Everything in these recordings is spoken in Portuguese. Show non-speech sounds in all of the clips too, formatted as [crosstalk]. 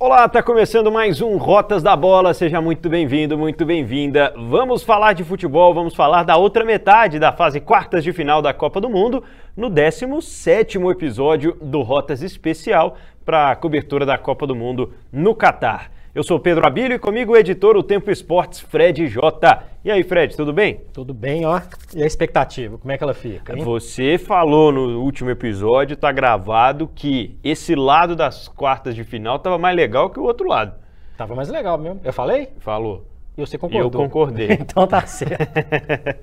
Olá, está começando mais um Rotas da Bola. Seja muito bem-vindo, muito bem-vinda. Vamos falar de futebol, vamos falar da outra metade da fase quartas de final da Copa do Mundo no 17º episódio do Rotas Especial para a cobertura da Copa do Mundo no Catar. Eu sou Pedro Abílio e comigo o editor O Tempo Esportes, Fred J. E aí, Fred, tudo bem? Tudo bem, ó. E a expectativa, como é que ela fica? Hein? Você falou no último episódio, tá gravado, que esse lado das quartas de final tava mais legal que o outro lado. Tava mais legal mesmo. Eu falei? Falou. E você concordou? Eu concordei. [laughs] então tá certo. [laughs]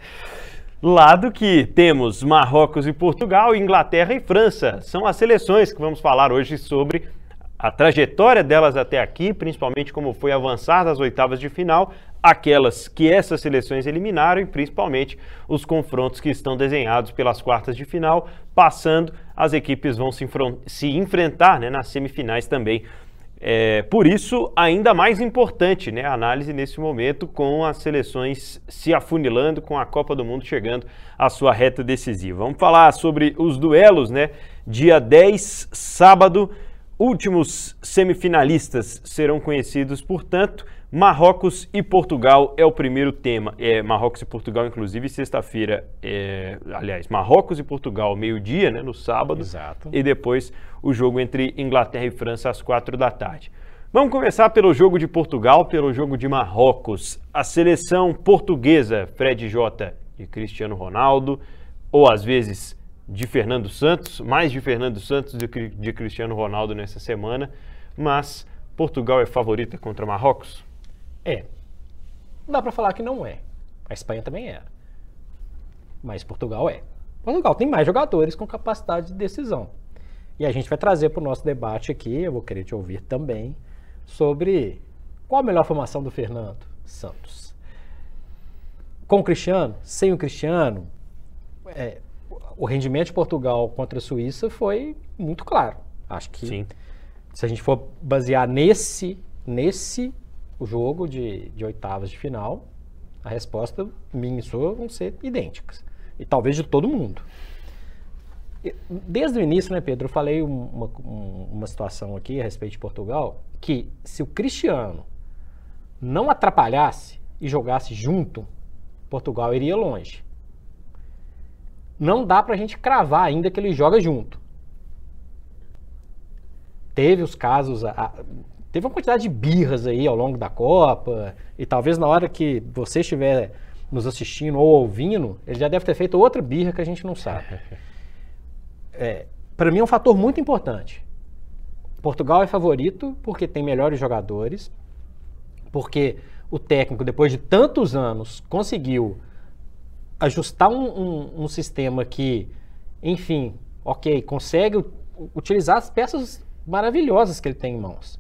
Lado que temos Marrocos e Portugal, Inglaterra e França. São as seleções que vamos falar hoje sobre a trajetória delas até aqui, principalmente como foi avançar das oitavas de final, aquelas que essas seleções eliminaram e principalmente os confrontos que estão desenhados pelas quartas de final, passando, as equipes vão se, se enfrentar né, nas semifinais também. É, por isso, ainda mais importante né, a análise nesse momento, com as seleções se afunilando, com a Copa do Mundo chegando à sua reta decisiva. Vamos falar sobre os duelos, né? Dia 10, sábado, Últimos semifinalistas serão conhecidos, portanto, Marrocos e Portugal é o primeiro tema. É, Marrocos e Portugal, inclusive, sexta-feira, é, aliás, Marrocos e Portugal, meio-dia, né, no sábado. Exato. E depois o jogo entre Inglaterra e França às quatro da tarde. Vamos começar pelo jogo de Portugal, pelo jogo de Marrocos. A seleção portuguesa, Fred J. e Cristiano Ronaldo, ou às vezes de Fernando Santos, mais de Fernando Santos do que de Cristiano Ronaldo nessa semana, mas Portugal é favorita contra Marrocos? É. Dá para falar que não é. A Espanha também era. Mas Portugal é. Portugal tem mais jogadores com capacidade de decisão. E a gente vai trazer para o nosso debate aqui, eu vou querer te ouvir também, sobre qual a melhor formação do Fernando Santos. Com o Cristiano, sem o Cristiano, é, o rendimento de Portugal contra a Suíça foi muito claro. Acho que Sim. se a gente for basear nesse, nesse jogo de, de oitavas de final, a resposta minha e sua vão ser idênticas. E talvez de todo mundo. Desde o início, né, Pedro, eu falei uma, uma situação aqui a respeito de Portugal, que se o Cristiano não atrapalhasse e jogasse junto, Portugal iria longe não dá para a gente cravar ainda que ele joga junto. Teve os casos, a, teve uma quantidade de birras aí ao longo da Copa, e talvez na hora que você estiver nos assistindo ou ouvindo, ele já deve ter feito outra birra que a gente não sabe. [laughs] É, para mim é um fator muito importante. Portugal é favorito porque tem melhores jogadores, porque o técnico, depois de tantos anos, conseguiu ajustar um, um, um, sistema que, enfim, ok, consegue utilizar as peças maravilhosas que ele tem em mãos.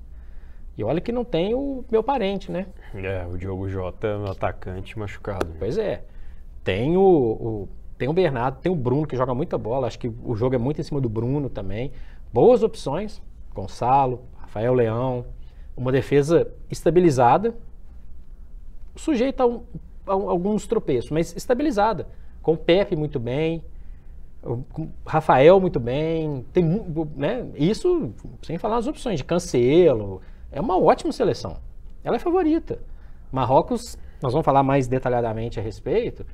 E olha que não tem o meu parente, né? É, o Diogo Jota, um atacante machucado. Né? Pois é. Tem o, o, tem o Bernardo, tem o Bruno, que joga muita bola. Acho que o jogo é muito em cima do Bruno também. Boas opções. Gonçalo, Rafael Leão. Uma defesa estabilizada. Sujeita a um alguns tropeços, mas estabilizada. Com o Pepe muito bem, com Rafael muito bem, tem né, isso sem falar as opções de Cancelo, é uma ótima seleção. Ela é favorita. Marrocos, nós vamos falar mais detalhadamente a respeito,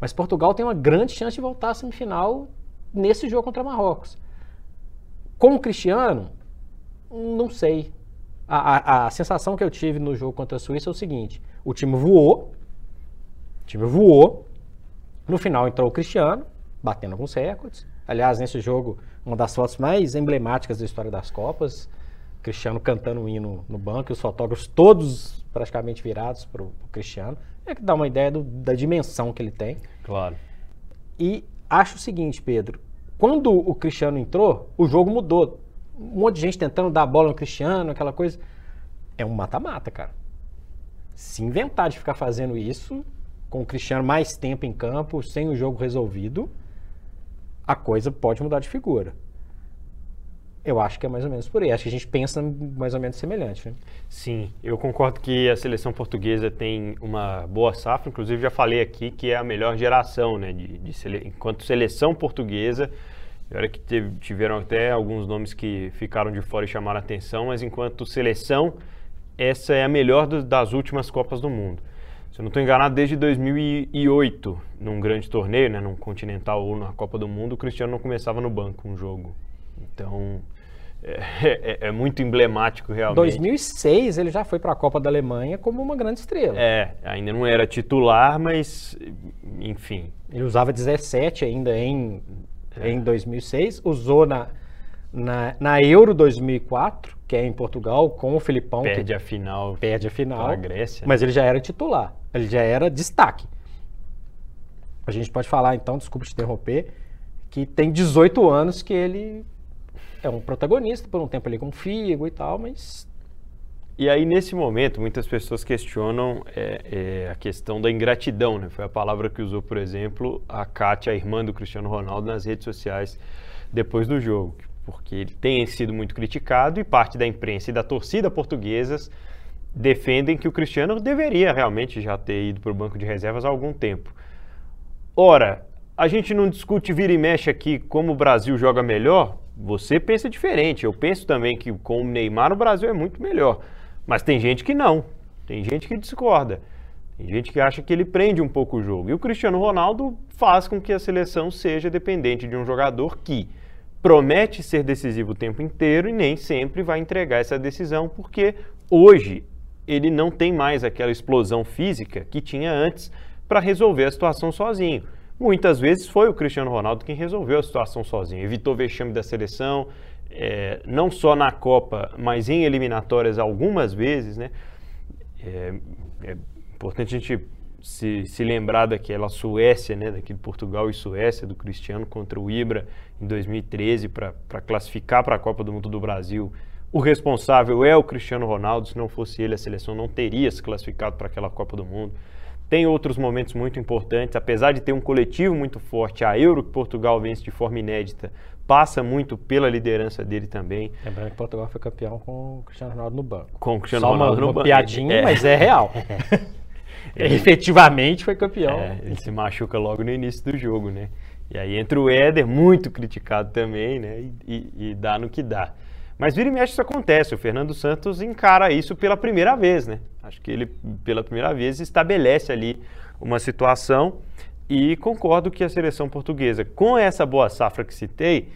mas Portugal tem uma grande chance de voltar à semifinal nesse jogo contra Marrocos. Com o Cristiano, não sei. A, a, a sensação que eu tive no jogo contra a Suíça é o seguinte: o time voou, o time voou. No final entrou o Cristiano, batendo alguns recordes. Aliás, nesse jogo, uma das fotos mais emblemáticas da história das Copas. Cristiano cantando um hino no banco e os fotógrafos todos praticamente virados para o Cristiano. É que dá uma ideia do, da dimensão que ele tem. Claro. E acho o seguinte, Pedro. Quando o Cristiano entrou, o jogo mudou. Um monte de gente tentando dar a bola no Cristiano, aquela coisa. É um mata-mata, cara. Se inventar de ficar fazendo isso, com o Cristiano mais tempo em campo, sem o jogo resolvido, a coisa pode mudar de figura. Eu acho que é mais ou menos por aí. Acho que a gente pensa mais ou menos semelhante. Né? Sim, eu concordo que a seleção portuguesa tem uma boa safra. Inclusive, já falei aqui que é a melhor geração, né? De, de sele... Enquanto seleção portuguesa, Olha que teve, tiveram até alguns nomes que ficaram de fora e chamaram atenção, mas enquanto seleção, essa é a melhor do, das últimas Copas do Mundo. Se eu não estou enganado, desde 2008, num grande torneio, né, num Continental ou na Copa do Mundo, o Cristiano não começava no banco um jogo. Então, é, [laughs] é, é muito emblemático realmente. 2006 ele já foi para a Copa da Alemanha como uma grande estrela. É, ainda não era titular, mas enfim. Ele usava 17 ainda em, é. em 2006, usou na, na, na Euro 2004, que é em Portugal, com o Filipão. Perde que a final. Perde a final. A Grécia. Mas ele já era titular, ele já era destaque. A gente pode falar então, desculpa te interromper, que tem 18 anos que ele é um protagonista, por um tempo ali com Figo e tal, mas e aí, nesse momento, muitas pessoas questionam é, é, a questão da ingratidão, né? Foi a palavra que usou, por exemplo, a Kátia, a irmã do Cristiano Ronaldo, nas redes sociais depois do jogo. Porque ele tem sido muito criticado e parte da imprensa e da torcida portuguesas defendem que o Cristiano deveria realmente já ter ido para o banco de reservas há algum tempo. Ora, a gente não discute vira e mexe aqui como o Brasil joga melhor? Você pensa diferente. Eu penso também que com o Neymar o Brasil é muito melhor. Mas tem gente que não. Tem gente que discorda. Tem gente que acha que ele prende um pouco o jogo. E o Cristiano Ronaldo faz com que a seleção seja dependente de um jogador que promete ser decisivo o tempo inteiro e nem sempre vai entregar essa decisão, porque hoje ele não tem mais aquela explosão física que tinha antes para resolver a situação sozinho. Muitas vezes foi o Cristiano Ronaldo quem resolveu a situação sozinho, evitou vexame da seleção, é, não só na Copa, mas em eliminatórias algumas vezes, né? É, é importante a gente se, se lembrar daquela Suécia, né? Daquele Portugal e Suécia do Cristiano contra o Ibra em 2013 para classificar para a Copa do Mundo do Brasil. O responsável é o Cristiano Ronaldo, se não fosse ele a seleção não teria se classificado para aquela Copa do Mundo. Tem outros momentos muito importantes, apesar de ter um coletivo muito forte, a Euro que Portugal vence de forma inédita, passa muito pela liderança dele também. Lembrando que Portugal foi campeão com o Cristiano Ronaldo no banco. Com o Cristiano Só Ronaldo uma, no banco. piadinha, é. mas é real. [laughs] [laughs] ele, Efetivamente foi campeão. É, ele se machuca logo no início do jogo, né? E aí entra o Éder, muito criticado também, né? E, e, e dá no que dá. Mas vira e mexe isso acontece. O Fernando Santos encara isso pela primeira vez, né? Acho que ele, pela primeira vez, estabelece ali uma situação e concordo que a seleção portuguesa, com essa boa safra que citei,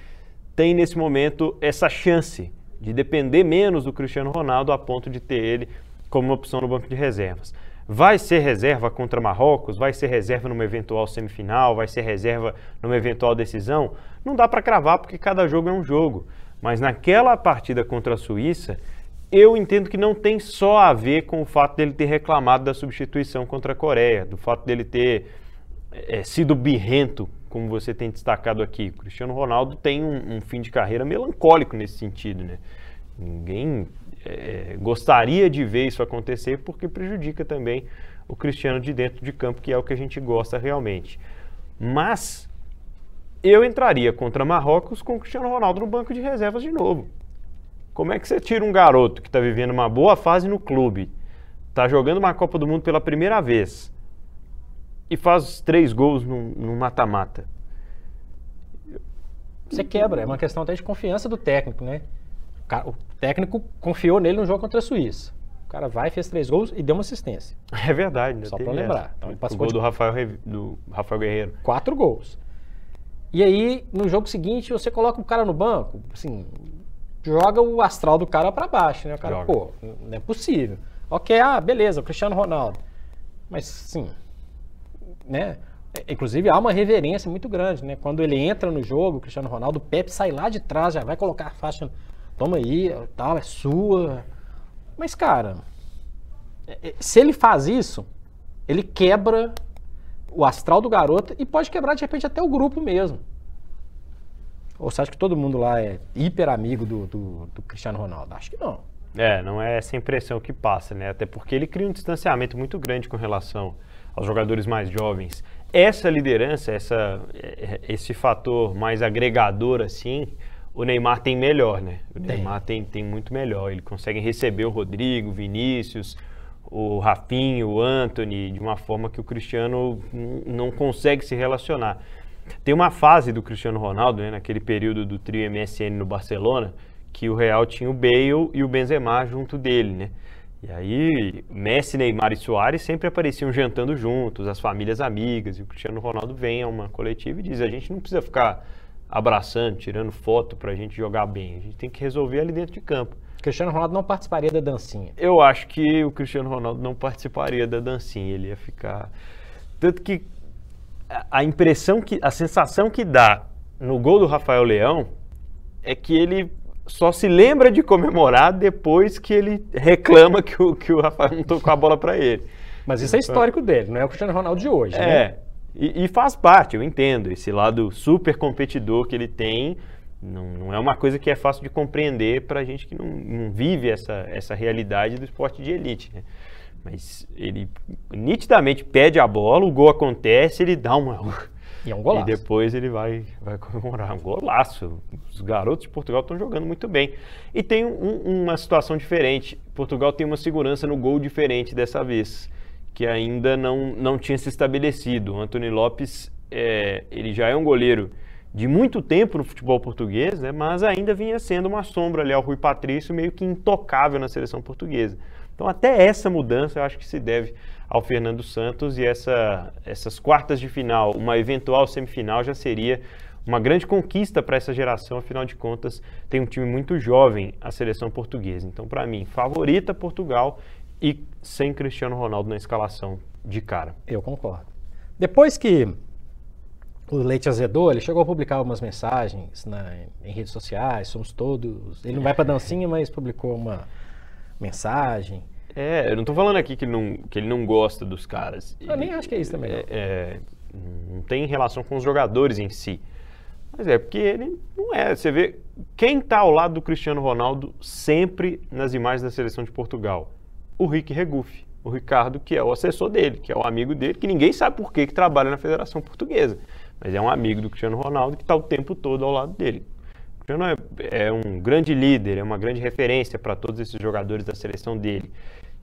tem nesse momento essa chance de depender menos do Cristiano Ronaldo a ponto de ter ele como opção no banco de reservas. Vai ser reserva contra Marrocos? Vai ser reserva numa eventual semifinal? Vai ser reserva numa eventual decisão? Não dá para cravar porque cada jogo é um jogo. Mas naquela partida contra a Suíça, eu entendo que não tem só a ver com o fato dele ter reclamado da substituição contra a Coreia, do fato dele ter é, sido birrento, como você tem destacado aqui. O Cristiano Ronaldo tem um, um fim de carreira melancólico nesse sentido, né? Ninguém é, gostaria de ver isso acontecer porque prejudica também o Cristiano de dentro de campo, que é o que a gente gosta realmente. Mas eu entraria contra Marrocos com o Cristiano Ronaldo no banco de reservas de novo. Como é que você tira um garoto que está vivendo uma boa fase no clube, está jogando uma Copa do Mundo pela primeira vez, e faz três gols no mata-mata. Você quebra, é uma questão até de confiança do técnico, né? O técnico confiou nele no jogo contra a Suíça. O cara vai, fez três gols e deu uma assistência. É verdade, Só para lembrar. Então, ele o gol de... do, Rafael, do Rafael Guerreiro. Quatro gols. E aí, no jogo seguinte, você coloca o cara no banco, assim, joga o astral do cara para baixo, né? O cara, joga. pô, não é possível. Ok, ah, beleza, o Cristiano Ronaldo. Mas, sim, né? É, inclusive há uma reverência muito grande, né? Quando ele entra no jogo, o Cristiano Ronaldo, o Pepe sai lá de trás, já vai colocar a faixa, toma aí, tal, é sua. Mas, cara, é, é, se ele faz isso, ele quebra o astral do garoto e pode quebrar, de repente, até o grupo mesmo. Ou você acha que todo mundo lá é hiper amigo do, do, do Cristiano Ronaldo? Acho que não. É, não é essa impressão que passa, né? Até porque ele cria um distanciamento muito grande com relação aos jogadores mais jovens. Essa liderança, essa, é, esse fator mais agregador assim, o Neymar tem melhor, né? O. Neymar tem, tem muito melhor. Ele consegue receber o Rodrigo, Vinícius, o Rafinho, o Anthony, de uma forma que o Cristiano não consegue se relacionar. Tem uma fase do Cristiano Ronaldo, né, naquele período do trio MSN no Barcelona, que o Real tinha o Bale e o Benzema junto dele, né? E aí, Messi, Neymar e Soares sempre apareciam jantando juntos, as famílias amigas, e o Cristiano Ronaldo vem a uma coletiva e diz: a gente não precisa ficar abraçando, tirando foto para a gente jogar bem, a gente tem que resolver ali dentro de campo. Cristiano Ronaldo não participaria da dancinha. Eu acho que o Cristiano Ronaldo não participaria da dancinha, ele ia ficar. Tanto que a impressão que. a sensação que dá no gol do Rafael Leão é que ele só se lembra de comemorar depois que ele reclama que o, que o Rafael não tocou a bola para ele. Mas isso é histórico dele, não é o Cristiano Ronaldo de hoje, é, né? E, e, faz parte, eu entendo, esse lado super competidor que ele tem. Não, não é uma coisa que é fácil de compreender para gente que não, não, vive essa, essa realidade do esporte de elite. Né? Mas ele nitidamente pede a bola, o gol acontece, ele dá uma [laughs] e é um golaço. E depois ele vai, vai comemorar. Um golaço. Os garotos de Portugal estão jogando muito bem. E tem um, uma situação diferente. Portugal tem uma segurança no gol diferente dessa vez, que ainda não, não tinha se estabelecido. O Anthony Lopes, é, ele já é um goleiro de muito tempo no futebol português, né, mas ainda vinha sendo uma sombra ali ao Rui Patrício, meio que intocável na seleção portuguesa. Então, até essa mudança eu acho que se deve ao Fernando Santos e essa, essas quartas de final, uma eventual semifinal já seria uma grande conquista para essa geração, afinal de contas, tem um time muito jovem, a seleção portuguesa. Então, para mim, favorita Portugal e sem Cristiano Ronaldo na escalação de cara. Eu concordo. Depois que o Leite azedou, ele chegou a publicar algumas mensagens na, em redes sociais, somos todos. Ele não vai para dancinha, mas publicou uma mensagem. É, eu não tô falando aqui que ele não, que ele não gosta dos caras. Eu nem acho que é isso também. É, é, não tem relação com os jogadores em si. Mas é porque ele não é. Você vê quem está ao lado do Cristiano Ronaldo sempre nas imagens da seleção de Portugal? O Rick Regufe. O Ricardo, que é o assessor dele, que é o amigo dele, que ninguém sabe por que, que trabalha na Federação Portuguesa. Mas é um amigo do Cristiano Ronaldo que está o tempo todo ao lado dele. O Cristiano é, é um grande líder, é uma grande referência para todos esses jogadores da seleção dele.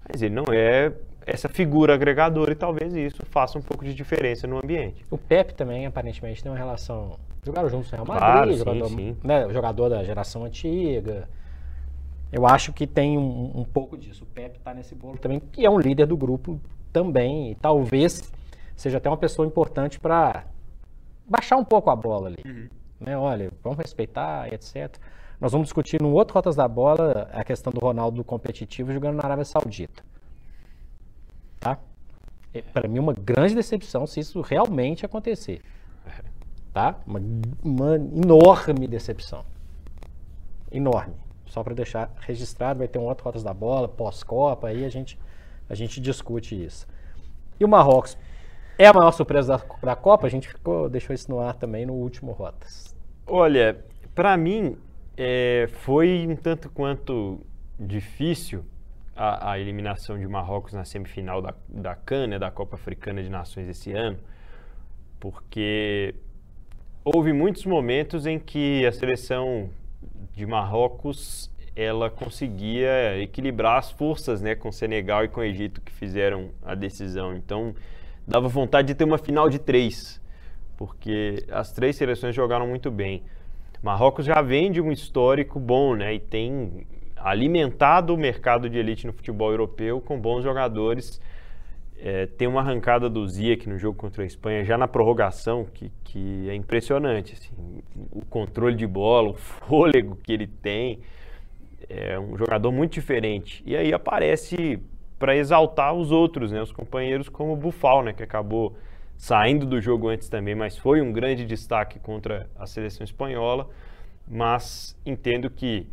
Mas ele não é essa figura agregadora e talvez isso faça um pouco de diferença no ambiente. O Pepe também, aparentemente, tem uma relação. Jogaram juntos no Real Madrid, claro, jogador, sim, sim. Né, jogador da geração antiga. Eu acho que tem um, um pouco disso. O Pepe está nesse bolo também, que é um líder do grupo também. E talvez seja até uma pessoa importante para baixar um pouco a bola ali. Uhum. Né, olha, vamos respeitar, etc. Nós vamos discutir no outro Rotas da Bola a questão do Ronaldo competitivo jogando na Arábia Saudita. Tá? É, Para mim, uma grande decepção se isso realmente acontecer. Tá? Uma, uma enorme decepção. Enorme. Só para deixar registrado, vai ter um outro Rotas da Bola, pós-Copa, aí a gente, a gente discute isso. E o Marrocos é a maior surpresa da, da Copa? A gente ficou, deixou isso no ar também no último Rotas. Olha, para mim, é, foi um tanto quanto difícil a, a, eliminação de Marrocos na semifinal da, da CAN, né, da Copa Africana de Nações esse ano, porque houve muitos momentos em que a seleção de Marrocos ela conseguia equilibrar as forças né, com Senegal e com Egito que fizeram a decisão. Então dava vontade de ter uma final de três, porque as três seleções jogaram muito bem. Marrocos já vem de um histórico bom, né? E tem alimentado o mercado de elite no futebol europeu com bons jogadores. É, tem uma arrancada do Ziyech no jogo contra a Espanha, já na prorrogação, que, que é impressionante. Assim, o controle de bola, o fôlego que ele tem. É um jogador muito diferente. E aí aparece para exaltar os outros, né? Os companheiros como o Bufal, né? Que acabou saindo do jogo antes também, mas foi um grande destaque contra a seleção espanhola. Mas entendo que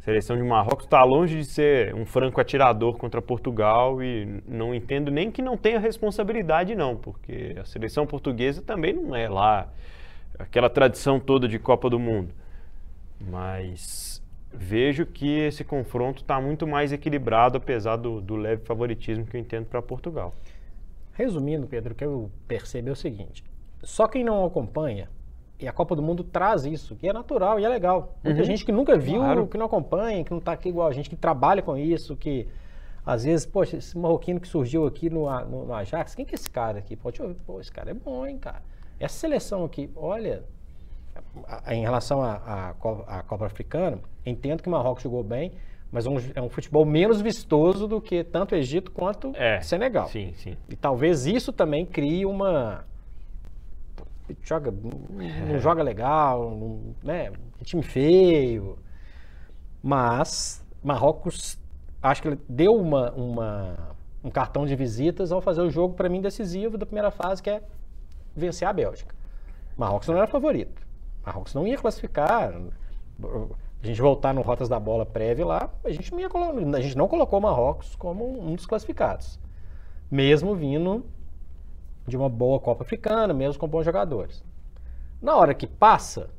a seleção de Marrocos está longe de ser um franco atirador contra Portugal e não entendo nem que não tenha responsabilidade não, porque a seleção portuguesa também não é lá aquela tradição toda de Copa do Mundo. Mas vejo que esse confronto está muito mais equilibrado, apesar do, do leve favoritismo que eu entendo para Portugal. Resumindo, Pedro, o que eu percebo é o seguinte: só quem não acompanha, e a Copa do Mundo traz isso, que é natural e é legal. Muita uhum. gente que nunca viu, claro. que não acompanha, que não está aqui igual a gente, que trabalha com isso, que às vezes, poxa, esse marroquino que surgiu aqui no, no, no Ajax, quem que é esse cara aqui? Pode ouvir, pô, esse cara é bom, hein, cara. Essa seleção aqui, olha, em relação à à Co- à Copa Africana, entendo que o Marrocos jogou bem, mas é um, é um futebol menos vistoso do que tanto o Egito quanto É, Senegal. Sim, sim. E talvez isso também crie uma. Joga, não joga legal, não- né? É time feio. Mas Marrocos, acho que ele deu uma, uma- um cartão de visitas ao fazer o jogo, para mim, decisivo da primeira fase, que é vencer a Bélgica. Marrocos não era favorito. Marrocos não ia classificar. A gente voltar no Rotas da Bola prévio lá, a gente não, ia a gente não colocou Marrocos como um dos classificados mesmo vindo de uma boa Copa Africana, mesmo com bons jogadores. Na hora que passa,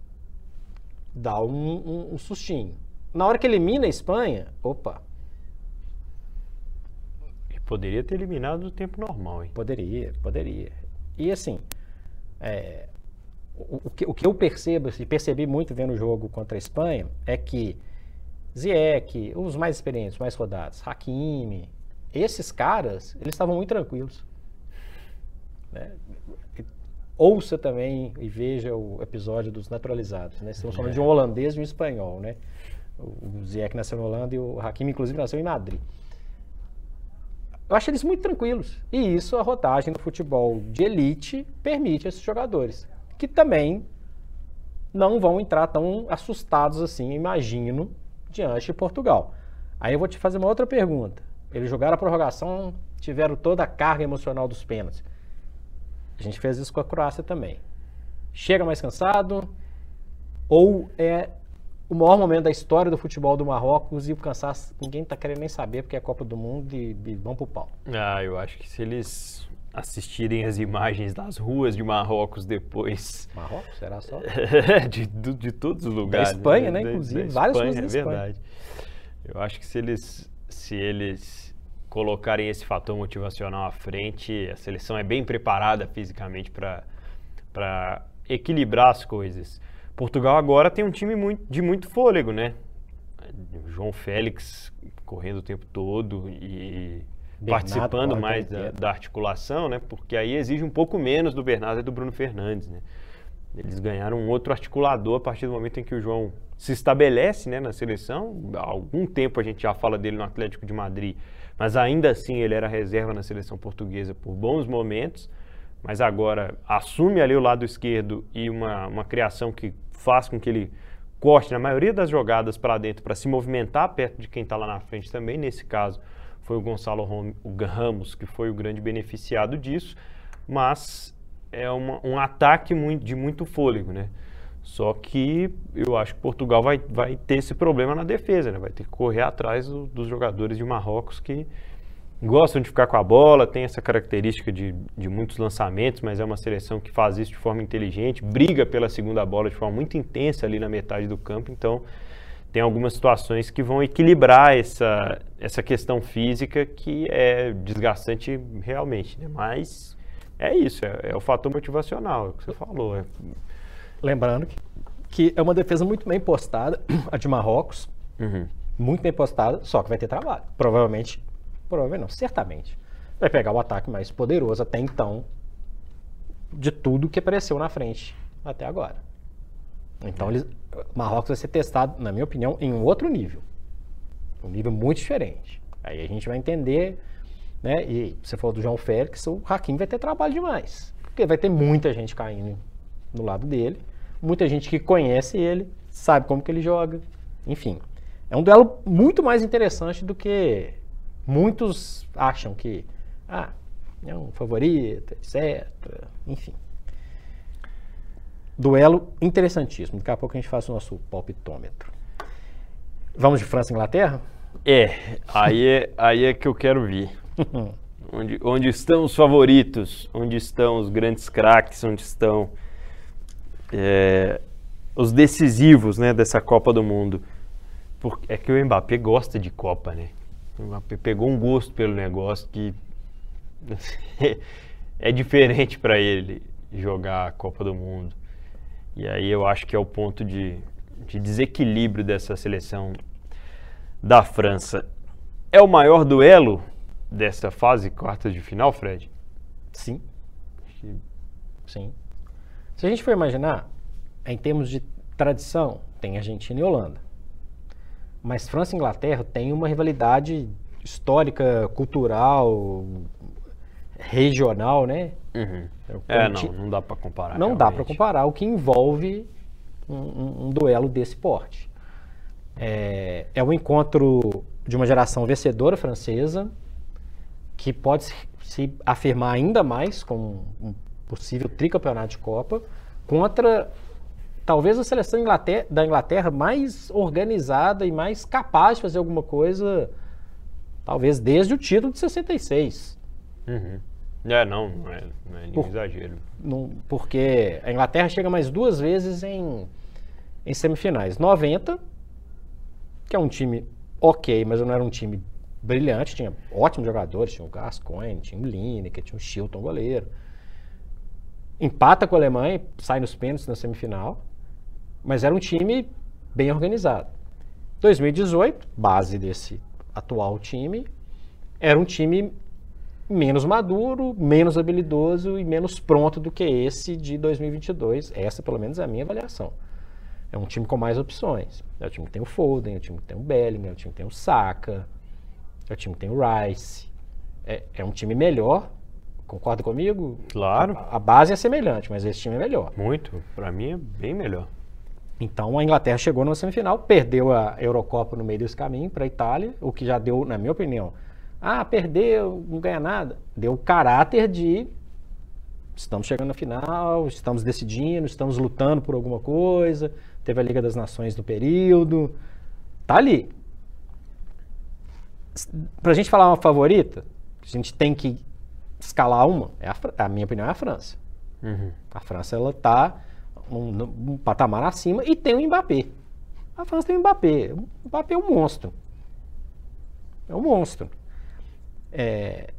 dá um, um- um sustinho. Na hora que elimina a Espanha, opa, poderia ter eliminado no tempo normal, hein? poderia, poderia. E assim, é, o, que, o que eu percebo, e percebi muito vendo o jogo contra a Espanha, é que Ziyech, os mais experientes, mais rodados, Hakimi, esses caras, eles estavam muito tranquilos. né? Ouça também e veja o episódio dos naturalizados. Né? Estamos falando de um holandês e um espanhol. Né? O Ziyech nasceu na Holanda e o Hakimi, inclusive, nasceu em Madrid. Eu acho eles muito tranquilos. E isso a rodagem do futebol de elite permite a esses jogadores. Que também não vão entrar tão assustados assim, imagino, diante de Portugal. Aí eu vou te fazer uma outra pergunta. Eles jogaram a prorrogação, tiveram toda a carga emocional dos pênaltis. A gente fez isso com a Croácia também. Chega mais cansado? Ou é o maior momento da história do futebol do Marrocos e o cansaço ninguém tá querendo nem saber porque é a Copa do Mundo e, e vão pro pau. Ah, eu acho que se eles assistirem as imagens das ruas de Marrocos depois, Marrocos, será só? [laughs] de, do- de todos os lugares. Espanha, né, inclusive, várias Espanha, ruas da é Espanha. verdade. Eu acho que se eles, se eles colocarem esse fator motivacional à frente, a seleção é bem preparada fisicamente para equilibrar as coisas. Portugal agora tem um time muito- de muito fôlego, né? João Félix correndo o tempo todo e Bernardo participando mais da, da articulação, né? Porque aí exige um pouco menos do Bernardo e do Bruno Fernandes, né? Eles ganharam um outro articulador a partir do momento em que o João se estabelece né, na seleção. Há algum tempo a gente já fala dele no Atlético de Madrid, mas ainda assim ele era reserva na seleção portuguesa por bons momentos. Mas agora assume ali o lado esquerdo e uma, uma criação que faz com que ele corte na maioria das jogadas para dentro para se movimentar perto de quem está lá na frente também. Nesse caso foi o Gonçalo Ramos que foi o grande beneficiado disso, mas é uma- um ataque muito- de muito fôlego, né? Só que eu acho que Portugal vai, vai ter esse problema na defesa, né? Vai ter que correr atrás do- dos jogadores de Marrocos que gostam de ficar com a bola, tem essa característica de, de muitos lançamentos, mas é uma seleção que faz isso de forma inteligente, briga pela segunda bola de forma muito intensa ali na metade do campo, então tem algumas situações que vão equilibrar essa, essa questão física que é desgastante realmente, né? Mas é isso, é, é o fator motivacional, é o que você falou. é- Lembrando que, que é uma defesa muito bem postada, [clears throat] a de Marrocos, Uhum. muito bem postada, só que vai ter trabalho. Provavelmente, provavelmente não, certamente. Vai pegar o ataque mais poderoso até então de tudo que apareceu na frente até agora. Então, eles, Marrocos vai ser testado, na minha opinião, em um outro nível. Um nível muito diferente. Aí a gente vai entender, né? E você falou do João Félix, o Hakim vai ter trabalho demais. Porque vai ter muita gente caindo no lado dele, muita gente que conhece ele, sabe como que ele joga, enfim. É um duelo muito mais interessante do que muitos acham que, ah, é um favorito, etc. Enfim. Duelo interessantíssimo. Daqui a pouco a gente faz o nosso palpitômetro. Vamos de França e Inglaterra? É, aí é, aí é que eu quero vir. [laughs] onde, onde estão os favoritos? Onde estão os grandes craques? Onde estão é, os decisivos né, dessa Copa do Mundo? Porque é que o Mbappé gosta de Copa, né? O Mbappé pegou um gosto pelo negócio que [laughs] é diferente para ele jogar a Copa do Mundo. E aí eu acho que é o ponto de, de desequilíbrio dessa seleção da França. É o maior duelo dessa fase quartas de final, Fred? Sim. Sim. Se a gente for imaginar, em termos de tradição, tem Argentina e Holanda. Mas França e Inglaterra têm uma rivalidade histórica, cultural, regional, né? Uhum. É, não, não dá para comparar. Não realmente. dá para comparar o que envolve um, um, um duelo desse porte. É, é um encontro de uma geração vencedora francesa que pode se afirmar ainda mais como um possível tricampeonato de Copa contra talvez a seleção Inglaterra, da Inglaterra mais organizada e mais capaz de fazer alguma coisa, talvez desde o título de 66. Uhum. É, não, não é, não é nenhum Por, exagero. Não, porque a Inglaterra chega mais duas vezes em, em semifinais. 90, que é um time ok, mas não era um time brilhante, tinha ótimos jogadores, tinha o Gascoigne, tinha o Lineker, tinha o Chilton, goleiro. Empata com a Alemanha, sai nos pênaltis na semifinal, mas era um time bem organizado. 2018, base desse atual time, era um time menos maduro, menos habilidoso e menos pronto do que esse de 2022. Essa, pelo menos, é a minha avaliação. É um time com mais opções. É o time que tem o Foden, é o time que tem o Bellingham, é o time que tem o Saka, é o time que tem o Rice. É, é um time melhor. Concorda comigo? Claro. A, a, base é semelhante, mas esse time é melhor. Muito. Para mim é bem melhor. Então a Inglaterra chegou na semifinal, perdeu a Eurocopa no meio desse caminho para a Itália, o que já deu, na minha opinião, ah, perdeu, não ganha nada. Deu o caráter de estamos chegando na final, estamos decidindo, estamos lutando por alguma coisa. Teve a Liga das Nações no período. Tá ali. Pra gente falar uma favorita, a gente tem que escalar uma. É a, a minha opinião é a França. Uhum. A França, ela tá um, um, patamar acima e tem o Mbappé. A França tem o Mbappé. O Mbappé é um monstro. É um monstro é,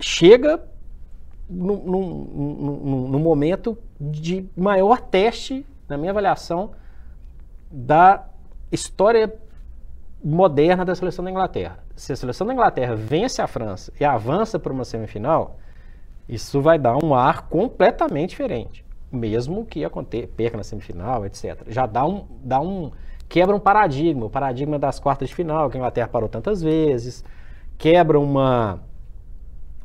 chega no, momento de maior teste, na minha avaliação, da história moderna da seleção da Inglaterra. Se a seleção da Inglaterra vence a França e avança para uma semifinal, isso vai dar um ar completamente diferente. Mesmo que aconteça, perca na semifinal, etc. Já dá um, dá um. quebra um paradigma, o paradigma das quartas de final, que a Inglaterra parou tantas vezes quebra uma,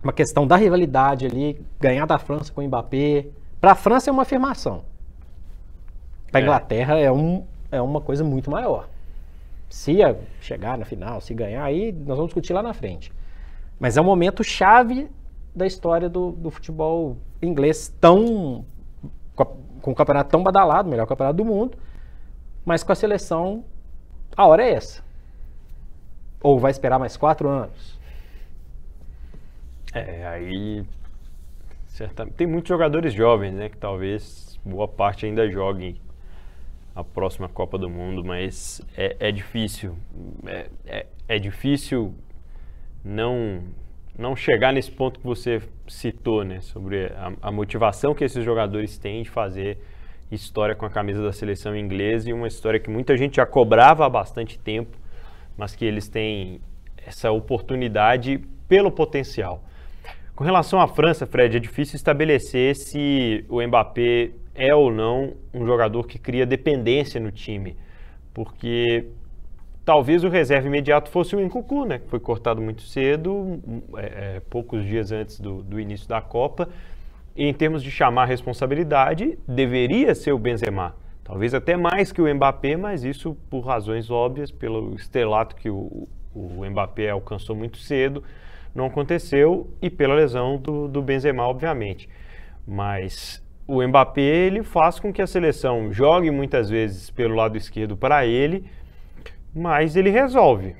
uma questão da rivalidade ali, ganhar da França com o Mbappé. Para a França é uma afirmação. Para a é. Inglaterra é, um, é uma coisa muito maior. Se chegar na final, se ganhar, aí nós vamos discutir lá na frente. Mas é um momento chave da história do, do futebol inglês tão com, o campeonato tão badalado, melhor campeonato do mundo, mas com a seleção, a hora é essa. Ou vai esperar mais quatro anos? É, aí. Tem muitos jogadores jovens, né? Que talvez boa parte ainda joguem a próxima Copa do Mundo, mas é, é difícil. É, é, é, difícil não, não chegar nesse ponto que você citou, né? Sobre a, a motivação que esses jogadores têm de fazer história com a camisa da seleção inglesa e uma história que muita gente já cobrava há bastante tempo mas que eles têm essa oportunidade pelo potencial. Com relação à França, Fred, é difícil estabelecer se o Mbappé é ou não um jogador que cria dependência no time, porque talvez o reserva imediato fosse o Nkunku, né, que foi cortado muito cedo, é, é, poucos dias antes do, do início da Copa. E em termos de chamar responsabilidade, deveria ser o Benzema. Talvez até mais que o Mbappé, mas isso por razões óbvias, pelo estrelato que o, o Mbappé alcançou muito cedo, não aconteceu, e pela lesão do, do Benzema, obviamente. Mas o Mbappé ele faz com que a seleção jogue muitas vezes pelo lado esquerdo para ele, mas ele resolve.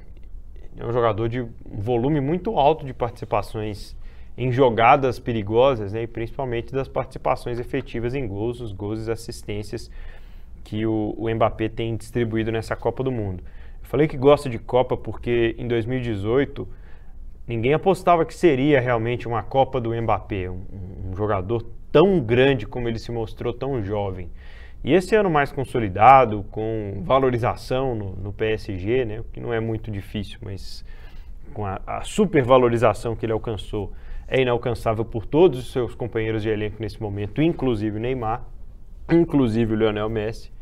É um jogador de volume muito alto de participações em jogadas perigosas, né, e principalmente das participações efetivas em gols, os gols e assistências que o, o Mbappé tem distribuído nessa Copa do Mundo. Eu falei que gosto de Copa porque em 2018 ninguém apostava que seria realmente uma Copa do Mbappé, um, um jogador tão grande como ele se mostrou tão jovem. E esse ano mais consolidado, com valorização no, no PSG, né, o que não é muito difícil, mas com a, a supervalorização que ele alcançou é inalcançável por todos os seus companheiros de elenco nesse momento, inclusive o Neymar, inclusive o Lionel Messi,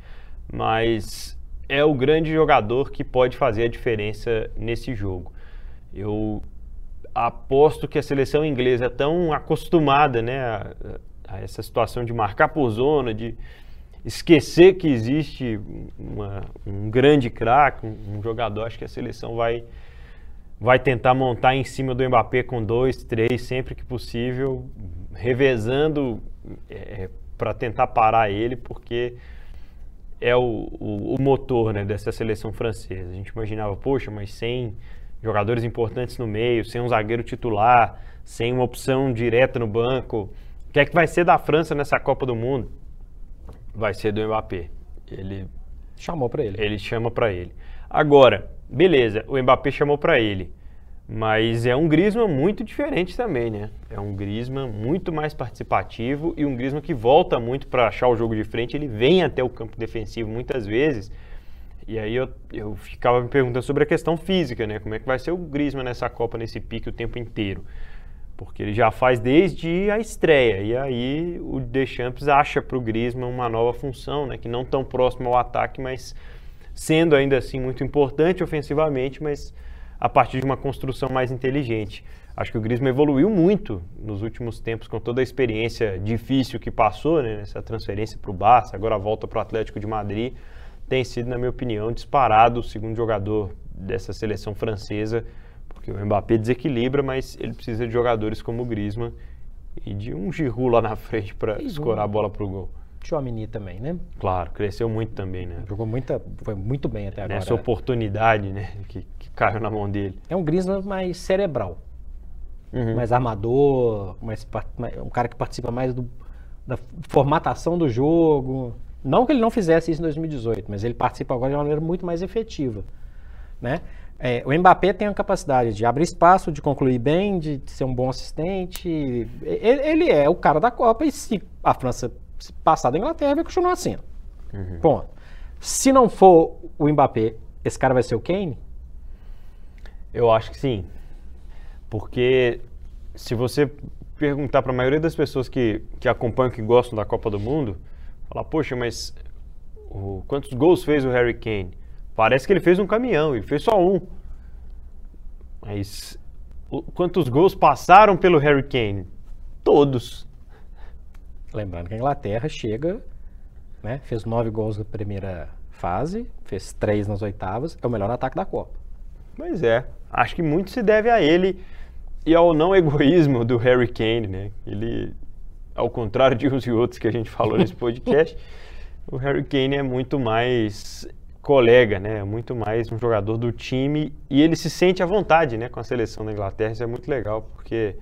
mas é o grande jogador que pode fazer a diferença nesse jogo. Eu aposto que a seleção inglesa é tão acostumada né, a, a essa situação de marcar por zona, de esquecer que existe uma, um grande craque, um, um, jogador, acho que a seleção vai, vai tentar montar em cima do Mbappé com dois, três, sempre que possível, revezando é, para tentar parar ele, porque é o, o, o motor né, dessa seleção francesa. A gente imaginava, poxa, mas sem jogadores importantes no meio, sem um zagueiro titular, sem uma opção direta no banco, o que é que vai ser da França nessa Copa do Mundo? Vai ser do Mbappé. Ele chamou para ele. Ele chama para ele. Agora, beleza, o Mbappé chamou para ele. Mas é um Griezmann muito diferente também, né? É um Griezmann muito mais participativo e um Griezmann que volta muito para achar o jogo de frente. Ele vem até o campo defensivo muitas vezes. E aí eu, eu ficava me perguntando sobre a questão física, né? Como é que vai ser o Griezmann nessa Copa, nesse pique o tempo inteiro? Porque ele já faz desde a estreia. E aí o Deschamps acha para o Griezmann uma nova função, né? Que não tão próximo ao ataque, mas sendo ainda assim muito importante ofensivamente, mas a partir de uma construção mais inteligente. Acho que o Griezmann evoluiu muito nos últimos tempos com toda a experiência difícil que passou, né, nessa transferência para o Barça, agora volta para o Atlético de Madrid. Tem sido, na minha opinião, disparado o segundo jogador dessa seleção francesa, porque o Mbappé desequilibra, mas ele precisa de jogadores como o Griezmann e de um Giroud lá na frente para escorar a bola para o gol. Chouamini também, né? Claro, cresceu muito também, né? Jogou muita, foi muito bem até agora. Essa oportunidade, né, que, que caiu na mão dele. É um Griezmann mais cerebral, uhum. mais armador, mais, um cara que participa mais do, da formatação do jogo. Não que ele não fizesse isso em 2018, mas ele participa agora de uma maneira muito mais efetiva, né? É, o Mbappé tem a capacidade de abrir espaço, de concluir bem, de ser um bom assistente. Ele, ele é o cara da Copa e se a França se passar da Inglaterra, vai continuar sendo. Uhum. Ponto. Se não for o Mbappé, esse cara vai ser o Kane? Eu acho que sim. Porque se você perguntar para a maioria das pessoas que, que acompanham, que gostam da Copa do Mundo, falar, poxa, mas o, quantos gols fez o Harry Kane? Parece que ele fez um caminhão, ele fez só um. Mas o, quantos gols passaram pelo Harry Kane? Todos. Lembrando que a Inglaterra chega, né, fez nove gols na primeira fase, fez três nas oitavas, é o melhor ataque da Copa. Pois é, acho que muito se deve a ele e ao não egoísmo do Harry Kane, né? Ele, ao contrário de uns e outros que a gente falou nesse podcast, [laughs] o Harry Kane é muito mais colega, né? Muito mais um jogador do time e ele se sente à vontade, né? Com a seleção da Inglaterra, isso é muito legal, porque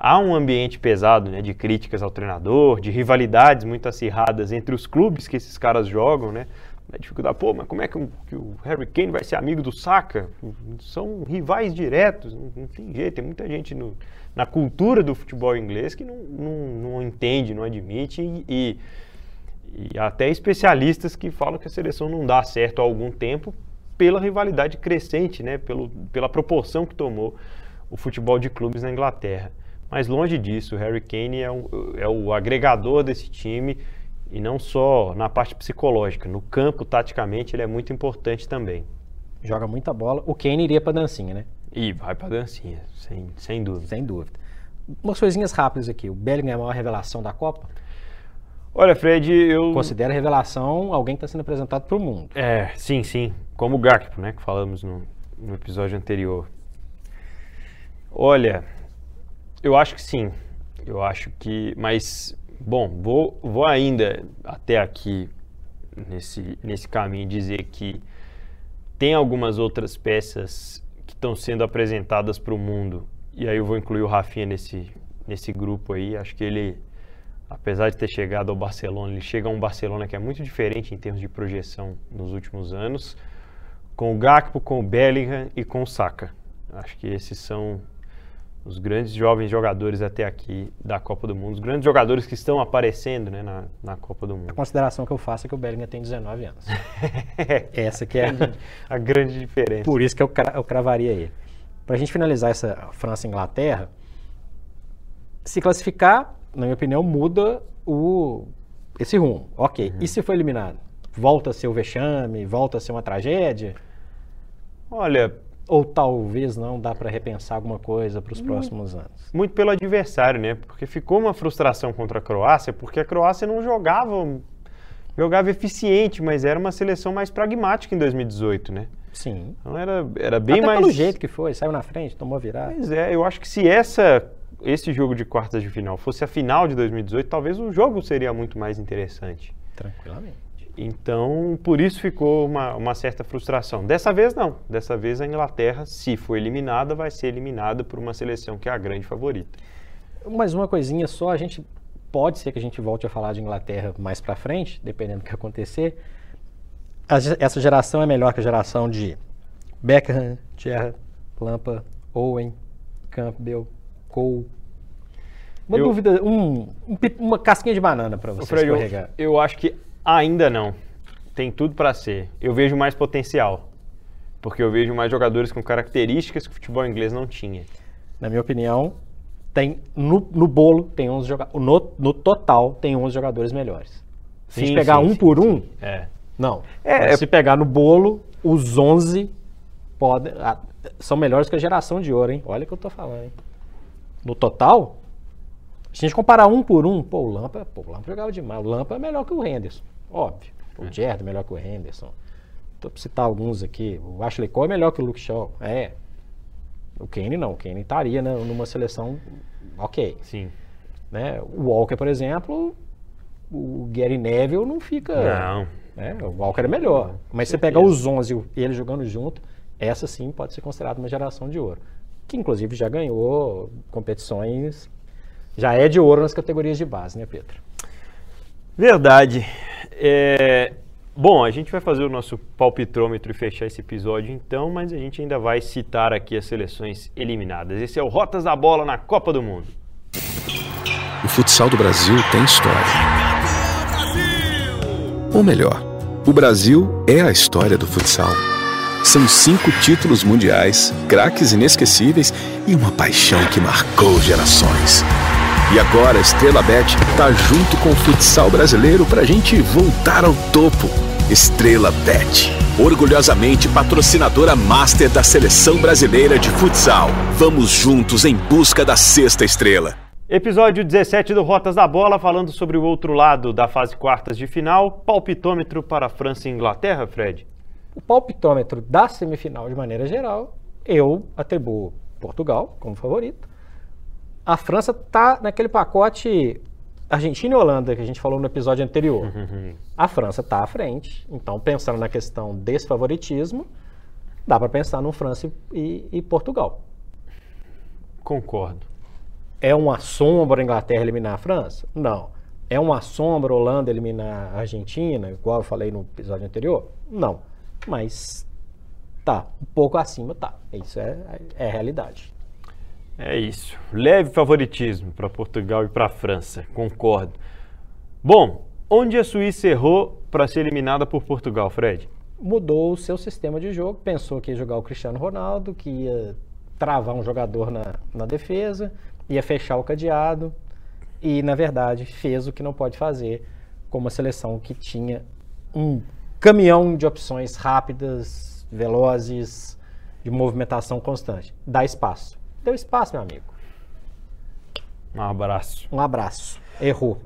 há um ambiente pesado né, de críticas ao treinador, de rivalidades muito acirradas entre os clubes que esses caras jogam, né? A dificuldade, pô, mas como é que, um, que, o Harry Kane vai ser amigo do Saka? São rivais diretos, não, não tem jeito, tem muita gente no, na cultura do futebol inglês que não, não, não entende, não admite e, e até especialistas que falam que a seleção não dá certo há algum tempo pela rivalidade crescente, né? Pelo, pela proporção que tomou o futebol de clubes na Inglaterra. Mas longe disso, o Harry Kane é, um, é o agregador desse time e não só na parte psicológica, no campo, taticamente, ele é muito importante também. Joga muita bola. O Kane iria para dancinha, né? E vai para dancinha, sem, sem dúvida. Sem dúvida. Umas coisinhas rápidas aqui. O Bellingham é a maior revelação da Copa? Olha, Fred, eu... Considera revelação alguém que está sendo apresentado para o mundo. É, sim, sim. Como o Gakpo, né, que falamos no, no episódio anterior. Olha, eu acho que sim. Eu acho que. Mas, bom, vou, vou ainda até aqui nesse, nesse caminho dizer que tem algumas outras peças que estão sendo apresentadas para o mundo. E aí eu vou incluir o Rafinha nesse, nesse grupo aí. Acho que ele, apesar de ter chegado ao Barcelona, ele chega a um Barcelona que é muito diferente em termos de projeção nos últimos anos. Com o Gakpo, com o Bellingham e com o Saka. Acho que esses são os grandes jovens jogadores até aqui da Copa do Mundo, os grandes jogadores que estão aparecendo né, na, na Copa do Mundo. A consideração que eu faço é que o Bellingham tem 19 anos. [laughs] Essa que é a grande diferença. Por isso que eu, eu cravaria ele. Para a gente finalizar essa França-Inglaterra, se classificar, na minha opinião, muda o, esse rumo. Ok. Uhum. E se for eliminado? Volta a ser o vexame? Volta a ser uma tragédia? Olha, Ou talvez não dá para repensar alguma coisa para os próximos anos? muito pelo adversário, né? Porque ficou uma frustração contra a Croácia, porque a Croácia não jogava jogava eficiente, mas era uma seleção mais pragmática em 2018, né? Sim. Então era, era bem Até mais pelo jeito que foi, saiu na frente, tomou a virada. Pois é, eu acho que se essa esse jogo de quartas de final fosse a final de 2018, talvez o jogo seria muito mais interessante. Tranquilamente. Então, por isso ficou uma, uma certa frustração. Dessa vez, não. Dessa vez, a Inglaterra, se for eliminada, vai ser eliminada por uma seleção que é a grande favorita. Mais uma coisinha só, a gente pode ser que a gente volte a falar de Inglaterra mais pra frente, dependendo do que acontecer. Essa geração é melhor que a geração de Beckham, Gerrard, Lampa, Owen, Campbell, Cole. Uma Eu- dúvida, um- um uma casquinha de banana para você Fred, eu, escorregar. eu acho que ainda não. Tem tudo para ser. Eu vejo mais potencial. Porque eu vejo mais jogadores com características que o futebol inglês não tinha. Na minha opinião, tem no, no bolo tem 11 jogadores, no, no total tem 11 jogadores melhores. Se a gente Sim, pegar sim, um sim, por um, É. Não. É, é- Se pegar no bolo, os 11 podem, ah, são melhores que a geração de ouro, hein? Olha o que eu tô falando, hein? No total, se a gente comparar um por um, pô, o Lampa, pô, o Lampa jogava demais. O Lampa é melhor que o Henderson, óbvio. O Gerrard é melhor que o Henderson. Tô pra citar alguns aqui. O Ashley Cole é melhor que o Luke Shaw. É. O Kane não. O Kane estaria né, numa seleção ok. Sim. Né? O Walker, por exemplo, o Gary Neville não fica... Não. né? O Walker é melhor. Mas se você pegar os 11 e o- e ele jogando junto, essa sim pode ser considerada uma geração de ouro. Que inclusive já ganhou competições, já é de ouro nas categorias de base, né, Pedro? Verdade. É, Bom, a gente vai fazer o nosso palpitômetro e fechar esse episódio então, mas a gente ainda vai citar aqui as seleções eliminadas. Esse é o Rotas da Bola na Copa do Mundo. O futsal do Brasil tem história. Ou melhor, o Brasil é a história do futsal. São cinco títulos mundiais, craques inesquecíveis e uma paixão que marcou gerações. E agora a Estrela Bet tá junto com o futsal brasileiro pra gente voltar ao topo. Estrela Bet, orgulhosamente patrocinadora master da seleção brasileira de futsal. Vamos juntos em busca da sexta estrela. Episódio 17 do Rotas da Bola, falando sobre o outro lado da fase quartas de final. Palpitômetro para França e Inglaterra, Fred? O palpitômetro da semifinal, de maneira geral, eu atribuo Portugal como favorito. A França tá naquele pacote Argentina e Holanda que a gente falou no episódio anterior. A França está à frente, então pensando na questão desse favoritismo, dá para pensar no França e, e Portugal. Concordo. É uma sombra a Inglaterra eliminar a França? Não. É uma sombra a Holanda eliminar a Argentina, igual eu falei no episódio anterior? Não. Mas tá, um pouco acima tá. Isso é, é a realidade. É isso. Leve favoritismo para Portugal e para a França. Concordo. Bom, onde a Suíça errou para ser eliminada por Portugal, Fred? Mudou o seu sistema de jogo, pensou que ia jogar o Cristiano Ronaldo, que ia travar um jogador na, na defesa, ia fechar o cadeado e, na verdade, fez o que não pode fazer com uma seleção que tinha um caminhão de opções rápidas, velozes, de movimentação constante. Dá espaço. Deu espaço, meu amigo. Um abraço. Um abraço. Errou.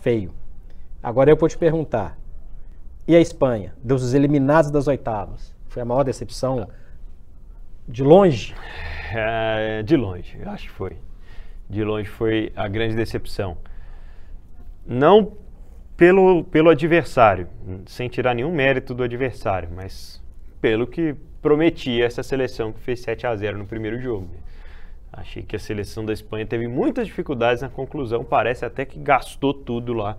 Feio. Agora eu vou te perguntar. E a Espanha? Dos eliminados das oitavas? Foi a maior decepção? De longe? É, de longe, eu acho que foi. De longe foi a grande decepção. Não pelo, pelo adversário, sem tirar nenhum mérito do adversário, mas pelo que prometia essa seleção que fez 7 a 0 no primeiro jogo. Achei que a seleção da Espanha teve muitas dificuldades na conclusão, parece até que gastou tudo lá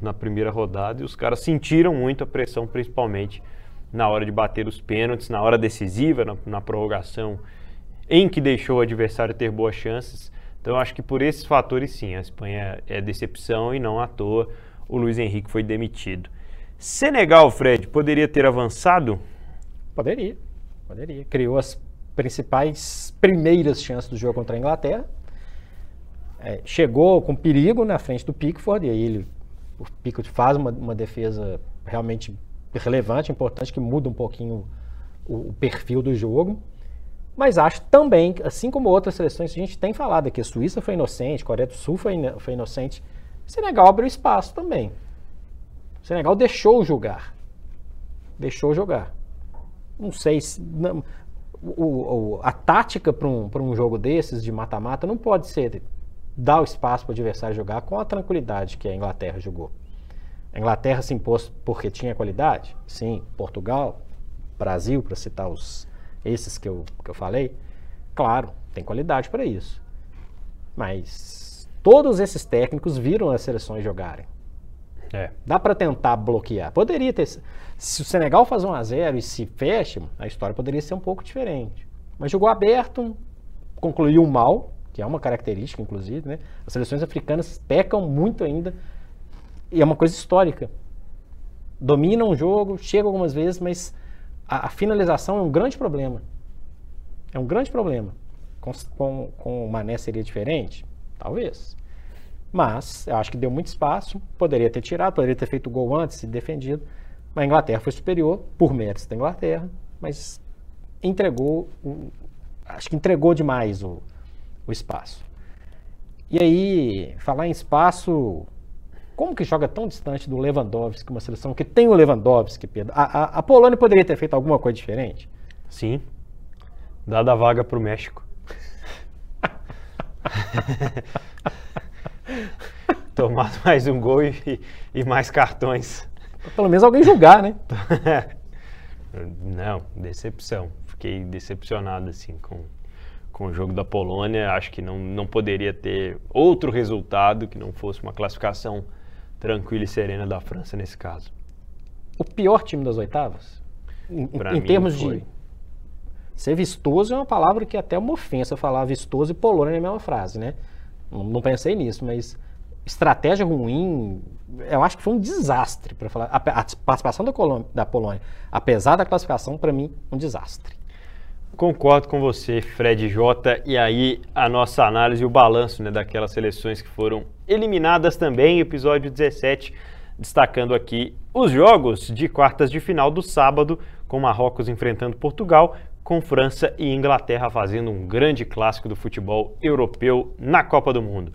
na primeira rodada e os caras sentiram muito a pressão, principalmente na hora de bater os pênaltis, na hora decisiva, na, na prorrogação, em que deixou o adversário ter boas chances. Então acho que por esses fatores sim, a Espanha é decepção e não à toa o Luiz Henrique foi demitido. Senegal, Fred, poderia ter avançado? Poderia. Poderia. Criou as principais primeiras chances do jogo contra a Inglaterra. é, chegou com perigo na frente do Pickford, e aí ele, o Pickford faz uma, uma defesa realmente relevante, importante, que muda um pouquinho o, o, perfil do jogo. Mas acho também, assim como outras seleções, a gente tem falado aqui, a Suíça foi inocente, a Coreia do Sul foi, foi inocente, o Senegal abriu espaço também. O Senegal deixou jogar. Deixou jogar. Não sei se. Não, o, o, a tática para um, um jogo desses, de mata-mata, não pode ser dar o espaço para o adversário jogar com a tranquilidade que a Inglaterra jogou. A Inglaterra se impôs porque tinha qualidade? Sim. Portugal, Brasil, para citar os, esses que eu, que eu falei, claro, tem qualidade para isso. Mas todos esses técnicos viram as seleções jogarem. É. Dá para tentar bloquear. Poderia ter. Se o Senegal faz 1 a 0 e se fecha, a história poderia ser um pouco diferente. Mas jogou aberto, concluiu mal, que é uma característica, inclusive, né? As seleções africanas pecam muito ainda. E é uma coisa histórica. Dominam o jogo, chegam algumas vezes, mas a, a finalização é um grande problema. É um grande problema. Com, com, com o Mané seria diferente? Talvez. Mas eu acho que deu muito espaço, poderia ter tirado, poderia ter feito o gol antes e defendido. Mas a Inglaterra foi superior, por méritos da Inglaterra, mas entregou, acho que entregou demais o, o espaço. E aí, falar em espaço, como que joga tão distante do Lewandowski, uma seleção que tem o Lewandowski, Pedro? A, a, a Polônia poderia ter feito alguma coisa diferente? Sim. Dada a vaga para o México. [laughs] Tomado mais um gol e, e, mais cartões. Pelo menos alguém julgar, né? [laughs] Não, decepção. Fiquei decepcionado assim com, com o jogo da Polônia. Acho que não, não poderia ter outro resultado que não fosse uma classificação tranquila e serena da França nesse caso. O pior time das oitavas? Em, em termos foi. de. Ser vistoso é uma palavra que é até uma ofensa falar vistoso e Polônia na mesma frase, né? Não, pensei nisso, mas estratégia ruim, eu acho que foi um desastre para falar. A, a participação da, Colômbia, da Polônia, apesar da classificação, para mim, um desastre. Concordo com você, Fred J. E aí a nossa análise e o balanço né, daquelas seleções que foram eliminadas também, episódio 17, destacando aqui os jogos de quartas de final do sábado, com Marrocos enfrentando Portugal, com França e Inglaterra fazendo um grande clássico do futebol europeu na Copa do Mundo.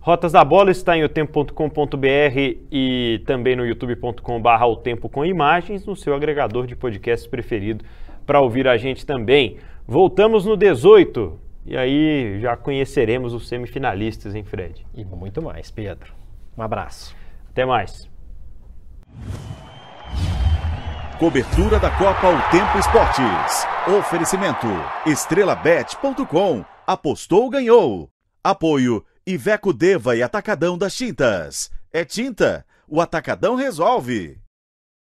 Rotas da Bola está em otempo.com.br e também no youtube.com.br o tempo com imagens no seu agregador de podcasts preferido para ouvir a gente também. Voltamos no 18 e aí já conheceremos os semifinalistas, hein, Fred? E muito mais, Pedro. Um abraço. Até mais. Cobertura da Copa O Tempo Esportes. Oferecimento estrelabet.com. Apostou, ganhou. Apoio Iveco Deva e Atacadão das Tintas. É tinta, o Atacadão resolve.